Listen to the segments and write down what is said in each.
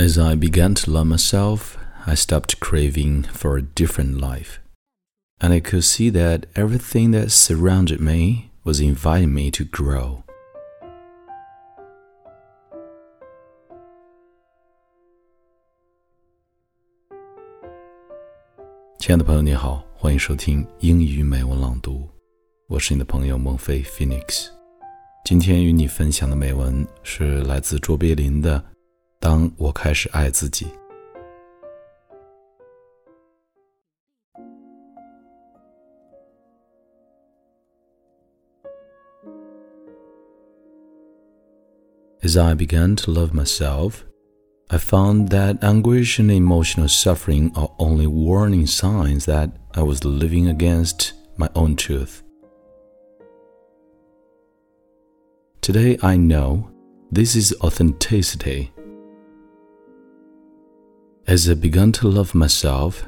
As I began to love myself, I stopped craving for a different life. And I could see that everything that surrounded me was inviting me to grow. 亲爱的朋友，你好，欢迎收听英语美文朗读，我是你的朋友孟非 Phoenix。今天与你分享的美文是来自卓别林的。 当我开始爱自己。As I began to love myself, I found that anguish and emotional suffering are only warning signs that I was living against my own truth. Today I know this is authenticity as I began to love myself,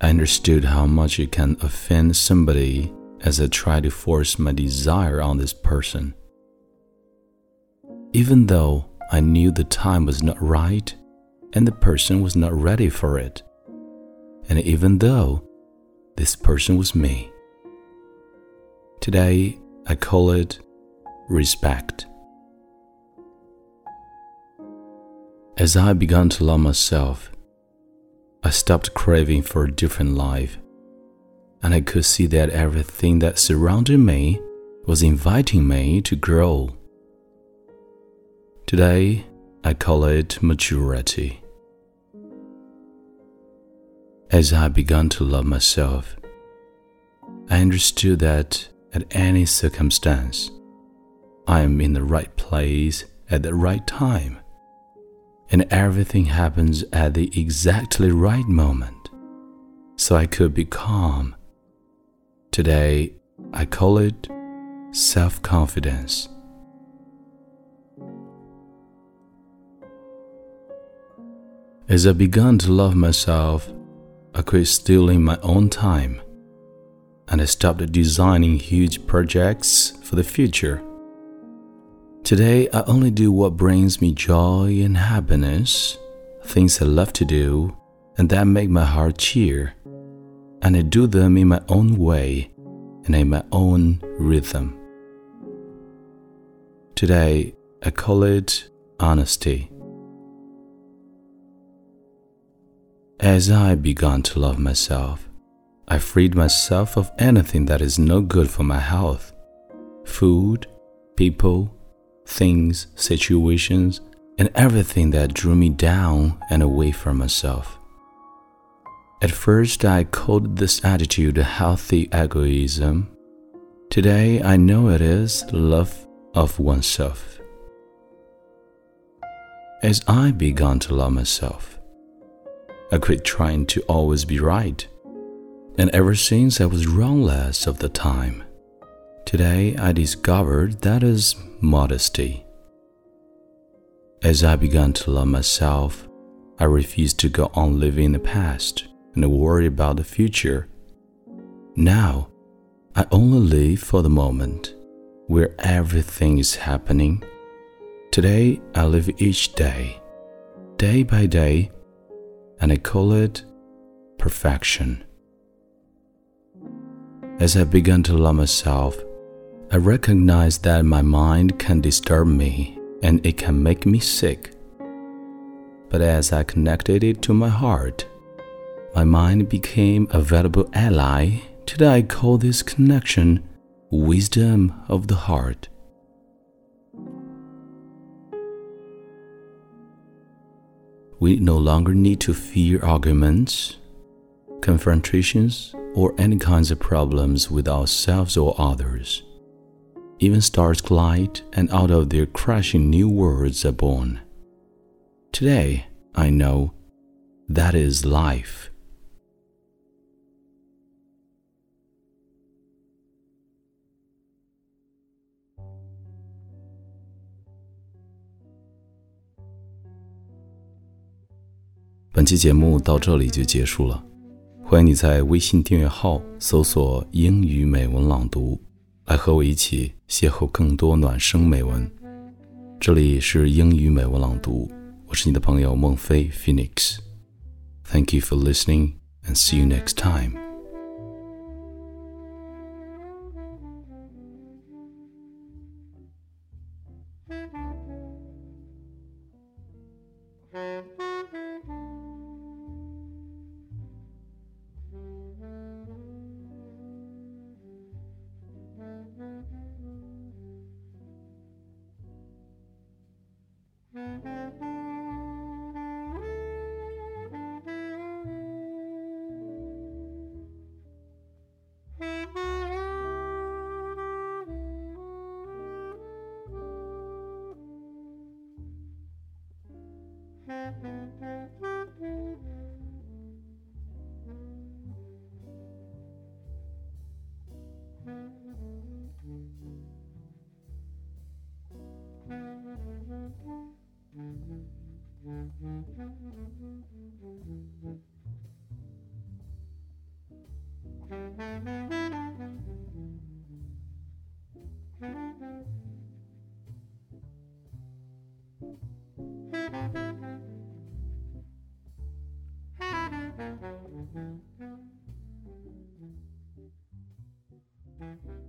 I understood how much it can offend somebody as I tried to force my desire on this person. Even though I knew the time was not right and the person was not ready for it, and even though this person was me. Today, I call it respect. As I began to love myself, I stopped craving for a different life, and I could see that everything that surrounded me was inviting me to grow. Today, I call it maturity. As I began to love myself, I understood that at any circumstance, I am in the right place at the right time and everything happens at the exactly right moment, so I could be calm. Today, I call it self confidence. As I began to love myself, I quit stealing my own time and I stopped designing huge projects for the future. Today, I only do what brings me joy and happiness, things I love to do, and that make my heart cheer. And I do them in my own way and in my own rhythm. Today, I call it honesty. As I began to love myself, I freed myself of anything that is no good for my health food, people, things, situations, and everything that drew me down and away from myself. At first, I called this attitude healthy egoism. Today, I know it is love of oneself. As I began to love myself, I quit trying to always be right. And ever since I was wrong less of the time, Today I discovered that is modesty. As I began to love myself, I refused to go on living in the past and worry about the future. Now, I only live for the moment where everything is happening. Today, I live each day, day by day, and I call it perfection. As I began to love myself, I recognize that my mind can disturb me and it can make me sick. But as I connected it to my heart, my mind became a valuable ally. Today I call this connection wisdom of the heart. We no longer need to fear arguments, confrontations, or any kinds of problems with ourselves or others even stars glide, and out of their crashing new worlds are born. Today, I know that is life. 本期节目到这里就结束了，欢迎你在微信订阅号搜索“英语美文朗读”。 来和我一起邂逅更多暖声美文。这里是英语美文朗读，我是你的朋友孟非。Phoenix，thank you for listening and see you next time。Mm-hmm. Mm-hmm.